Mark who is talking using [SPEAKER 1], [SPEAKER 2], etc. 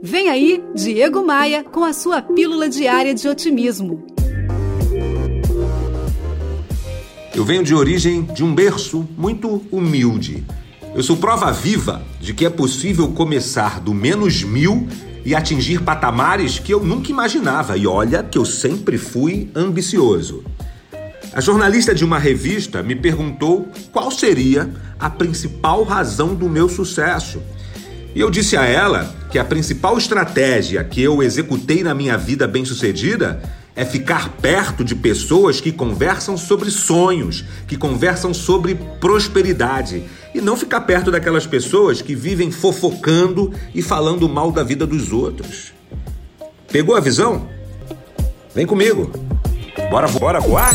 [SPEAKER 1] Vem aí, Diego Maia, com a sua pílula diária de otimismo.
[SPEAKER 2] Eu venho de origem de um berço muito humilde. Eu sou prova viva de que é possível começar do menos mil e atingir patamares que eu nunca imaginava. E olha que eu sempre fui ambicioso. A jornalista de uma revista me perguntou qual seria a principal razão do meu sucesso. E eu disse a ela que a principal estratégia que eu executei na minha vida bem-sucedida é ficar perto de pessoas que conversam sobre sonhos, que conversam sobre prosperidade, e não ficar perto daquelas pessoas que vivem fofocando e falando mal da vida dos outros. Pegou a visão? Vem comigo. Bora, bora voar?